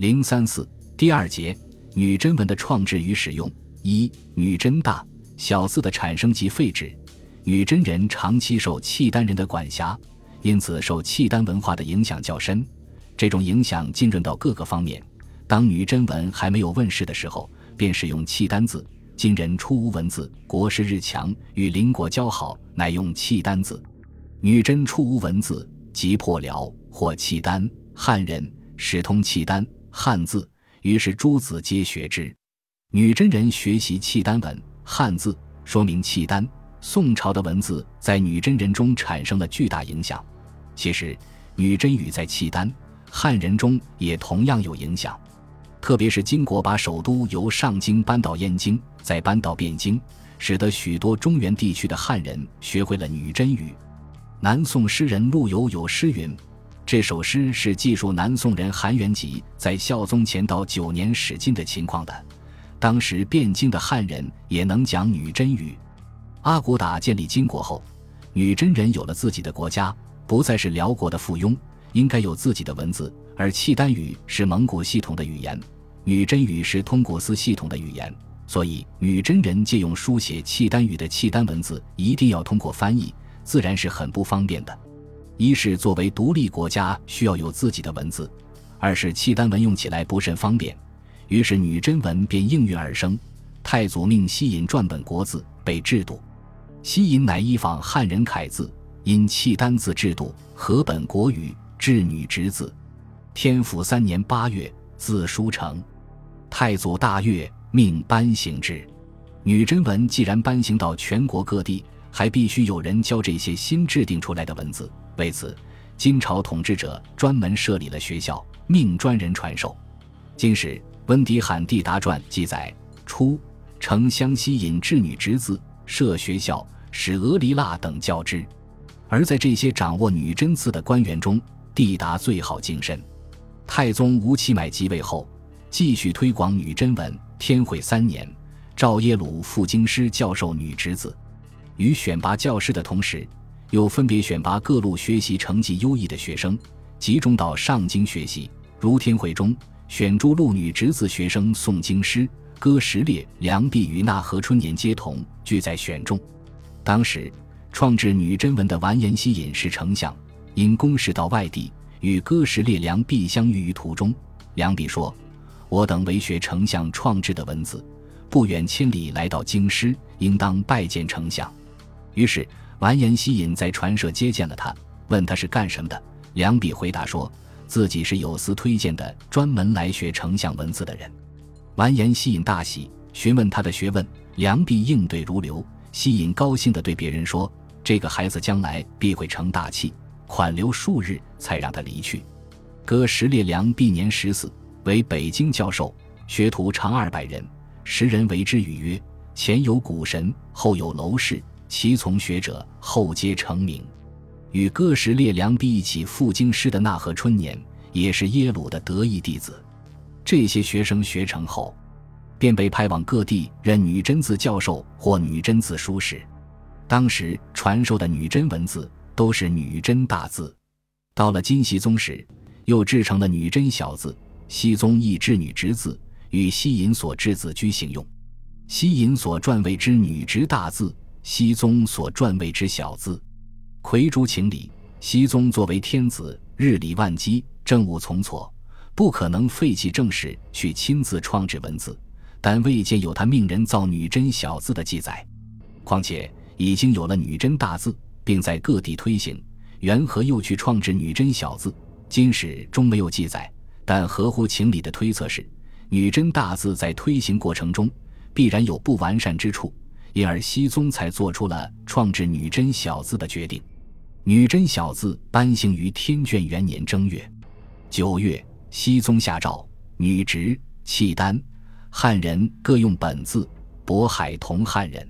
零三四第二节女真文的创制与使用一女真大小字的产生及废止。女真人长期受契丹人的管辖，因此受契丹文化的影响较深。这种影响浸润到各个方面。当女真文还没有问世的时候，便使用契丹字。今人初无文字，国势日强，与邻国交好，乃用契丹字。女真初无文字，即破辽或契丹汉人使通契丹汉字，于是诸子皆学之。女真人学习契丹文汉字，说明契丹。宋朝的文字在女真人中产生了巨大影响。其实，女真语在契丹汉人中也同样有影响。特别是金国把首都由上京搬到燕京，再搬到汴京，使得许多中原地区的汉人学会了女真语。南宋诗人陆游有诗云：“这首诗是记述南宋人韩元吉在孝宗乾道九年使晋的情况的。当时汴京的汉人也能讲女真语。”阿骨打建立金国后，女真人有了自己的国家，不再是辽国的附庸，应该有自己的文字。而契丹语是蒙古系统的语言，女真语是通古斯系统的语言，所以女真人借用书写契丹语的契丹文字，一定要通过翻译，自然是很不方便的。一是作为独立国家需要有自己的文字，二是契丹文用起来不甚方便，于是女真文便应运而生。太祖命西引撰本国字，被制度。西引乃依仿汉人楷字，因契丹字制度合本国语，制女直字。天府三年八月，字书成。太祖大悦，命颁行之。女真文既然颁行到全国各地，还必须有人教这些新制定出来的文字。为此，金朝统治者专门设立了学校，命专人传授。金史《温迪罕地达传》记载：初，丞相西引智女直字。设学校，使俄离腊等教之。而在这些掌握女真字的官员中，地达最好精深。太宗吴乞买即位后，继续推广女真文。天会三年，赵耶鲁赴京师教授女侄子。与选拔教师的同时，又分别选拔各路学习成绩优异的学生，集中到上京学习。如天会中选诸路女直子学生送京师。哥什烈、梁弼与纳和春年皆同，俱在选中。当时创制女真文的完颜希隐是丞相，因公事到外地，与哥什烈、梁弼相遇于途中。梁弼说：“我等为学丞相创制的文字，不远千里来到京师，应当拜见丞相。”于是完颜希隐在传社接见了他，问他是干什么的。梁弼回答说：“自己是有司推荐的，专门来学丞相文字的人。”完颜希隐大喜，询问他的学问，梁弼应对如流。希隐高兴地对别人说：“这个孩子将来必会成大器。”款留数日，才让他离去。哥什烈梁弼年十四，为北京教授，学徒长二百人。时人为之语曰：“前有古神，后有楼氏，其从学者后皆成名。”与哥什列梁弼一起赴京师的纳赫春年，也是耶鲁的得意弟子。这些学生学成后，便被派往各地任女真字教授或女真字书史。当时传授的女真文字都是女真大字。到了金熙宗时，又制成了女真小字。熙宗亦制女直字，与西隐所制字居行用。西隐所撰为之女直大字，熙宗所撰谓之小字。魁诸情理，熙宗作为天子，日理万机，政务从错。不可能废弃正史去亲自创制文字，但未见有他命人造女真小字的记载。况且已经有了女真大字，并在各地推行，缘何又去创制女真小字？金史中没有记载，但合乎情理的推测是，女真大字在推行过程中必然有不完善之处，因而熙宗才做出了创制女真小字的决定。女真小字颁行于天眷元年正月、九月。熹宗下诏，女直、契丹、汉人各用本字。渤海同汉人。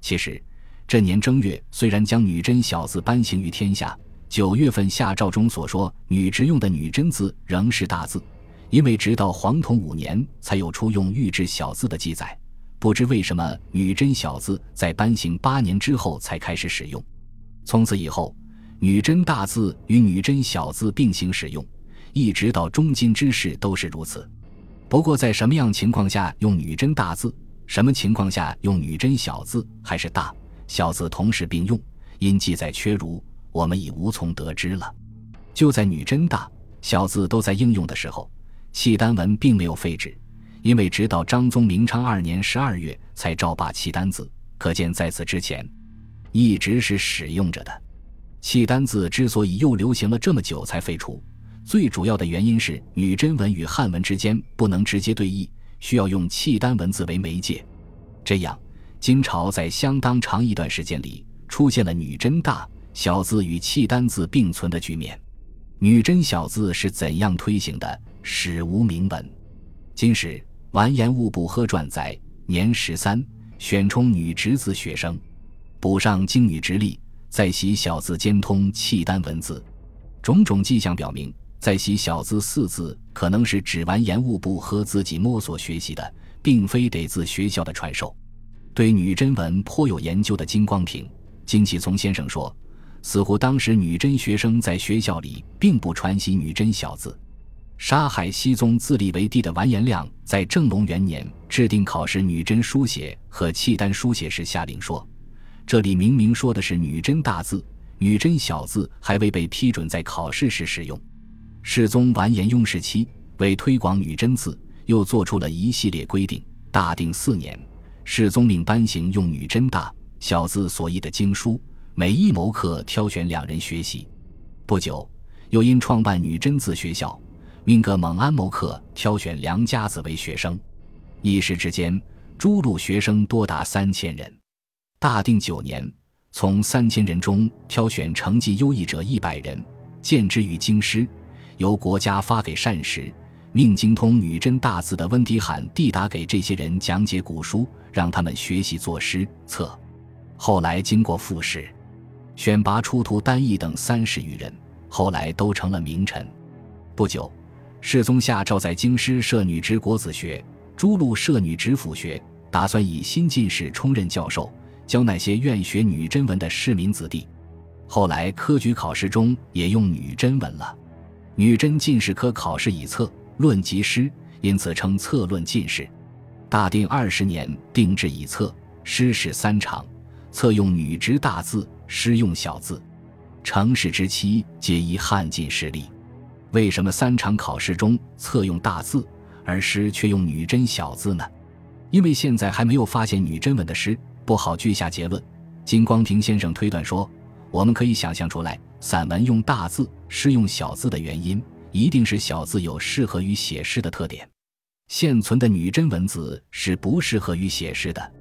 其实，这年正月虽然将女真小字颁行于天下，九月份下诏中所说女直用的女真字仍是大字，因为直到黄统五年才有出用玉制小字的记载。不知为什么女真小字在颁行八年之后才开始使用，从此以后，女真大字与女真小字并行使用。一直到中金之世都是如此。不过，在什么样情况下用女真大字，什么情况下用女真小字，还是大小字同时并用，因记载缺如，我们已无从得知了。就在女真大小字都在应用的时候，契丹文并没有废止，因为直到张宗明昌二年十二月才照罢契丹字，可见在此之前，一直是使用着的。契丹字之所以又流行了这么久才废除。最主要的原因是女真文与汉文之间不能直接对译，需要用契丹文字为媒介。这样，金朝在相当长一段时间里出现了女真大小字与契丹字并存的局面。女真小字是怎样推行的？史无明文。《今时完颜兀部喝传》载：年十三，选充女直子学生，补上经女直隶，在习小字兼通契丹文字。种种迹象表明。在习小字四字可能是指完颜兀部和自己摸索学习的，并非得自学校的传授。对女真文颇有研究的金光平、金启聪先生说，似乎当时女真学生在学校里并不传习女真小字。杀害熹宗自立为帝的完颜亮在正隆元年制定考试女真书写和契丹书写时下令说：“这里明明说的是女真大字，女真小字还未被批准在考试时使用。”世宗完颜雍时期，为推广女真字，又做出了一系列规定。大定四年，世宗命颁行用女真大小字所译的经书，每一谋课挑选两人学习。不久，又因创办女真字学校，命各蒙安谋克挑选良家子为学生。一时之间，诸路学生多达三千人。大定九年，从三千人中挑选成绩优异者一百人，荐之于京师。由国家发给膳食，命精通女真大字的温迪罕递达给这些人讲解古书，让他们学习作诗册。后来经过复试，选拔出徒丹义等三十余人，后来都成了名臣。不久，世宗下诏在京师设女直国子学，诸路设女直府学，打算以新进士充任教授，教那些愿学女真文的市民子弟。后来科举考试中也用女真文了。女真进士科考试以策论及诗，因此称策论进士。大定二十年定制以策诗史三场，策用女直大字，诗用小字。成事之期皆依汉进士例。为什么三场考试中策用大字，而诗却用女真小字呢？因为现在还没有发现女真文的诗，不好据下结论。金光平先生推断说，我们可以想象出来。散文用大字，诗用小字的原因，一定是小字有适合于写诗的特点。现存的女真文字是不适合于写诗的。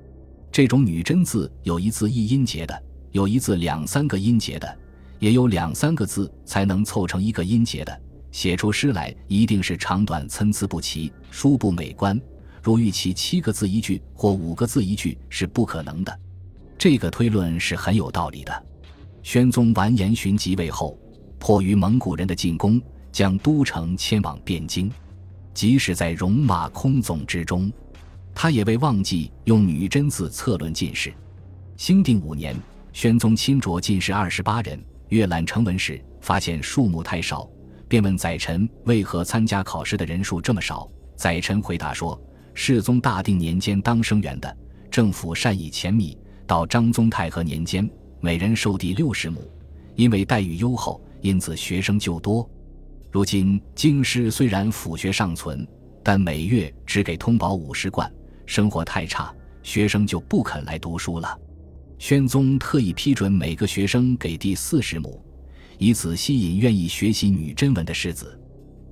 这种女真字有一字一音节的，有一字两三个音节的，也有两三个字才能凑成一个音节的。写出诗来，一定是长短参差不齐，书不美观。如预期七个字一句或五个字一句是不可能的。这个推论是很有道理的。宣宗完颜询即位后，迫于蒙古人的进攻，将都城迁往汴京。即使在戎马空总之中，他也未忘记用女真字策论进士。兴定五年，宣宗亲擢进士二十八人，阅览成文时，发现数目太少，便问宰臣为何参加考试的人数这么少。宰臣回答说：“世宗大定年间当生源的，政府善以钱米，到张宗泰和年间。”每人授地六十亩，因为待遇优厚，因此学生就多。如今京师虽然府学尚存，但每月只给通宝五十贯，生活太差，学生就不肯来读书了。宣宗特意批准每个学生给地四十亩，以此吸引愿意学习女真文的士子。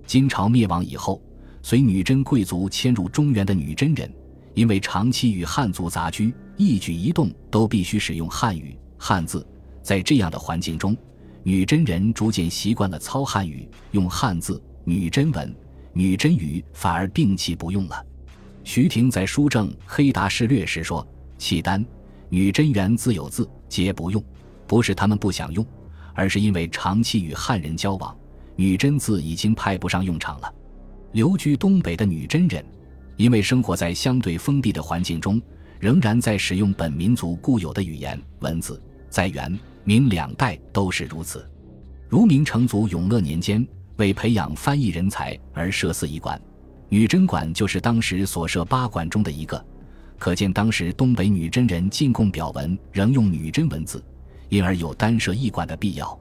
金朝灭亡以后，随女真贵族迁入中原的女真人，因为长期与汉族杂居，一举一动都必须使用汉语。汉字，在这样的环境中，女真人逐渐习惯了操汉语，用汉字；女真文、女真语反而摒弃不用了。徐廷在书证《黑达事略》时说：“契丹、女真原自有字，皆不用，不是他们不想用，而是因为长期与汉人交往，女真字已经派不上用场了。”留居东北的女真人，因为生活在相对封闭的环境中，仍然在使用本民族固有的语言文字。在元、明两代都是如此。如明成祖永乐年间，为培养翻译人才而设四译馆，女真馆就是当时所设八馆中的一个。可见当时东北女真人进贡表文仍用女真文字，因而有单设译馆的必要。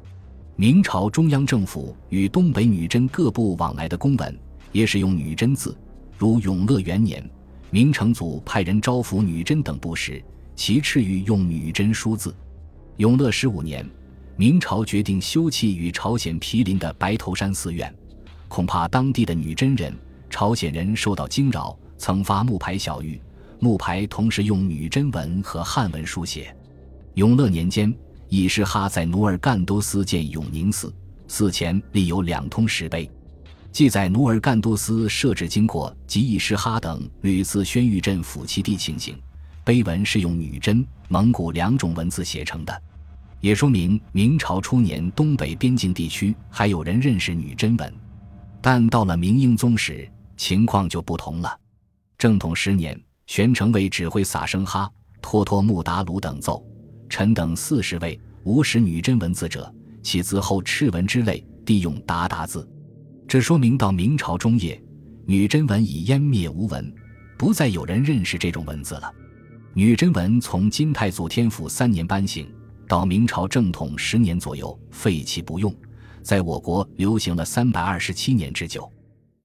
明朝中央政府与东北女真各部往来的公文也使用女真字，如永乐元年，明成祖派人招抚女真等部时，其敕谕用女真书字。永乐十五年，明朝决定修葺与朝鲜毗邻的白头山寺院，恐怕当地的女真人、朝鲜人受到惊扰，曾发木牌小谕。木牌同时用女真文和汉文书写。永乐年间，已师哈在努尔干都斯建永宁寺，寺前立有两通石碑，记载努尔干都斯设置经过及已师哈等屡次宣谕镇抚其地情形。碑文是用女真、蒙古两种文字写成的，也说明明朝初年东北边境地区还有人认识女真文。但到了明英宗时，情况就不同了。正统十年。玄成为指挥撒生哈、托托木达鲁等奏，臣等四十位无识女真文字者，其字后赤文之类，地用达达字。这说明到明朝中叶，女真文已湮灭无闻，不再有人认识这种文字了。女真文从金太祖天福三年颁行，到明朝正统十年左右废弃不用，在我国流行了三百二十七年之久。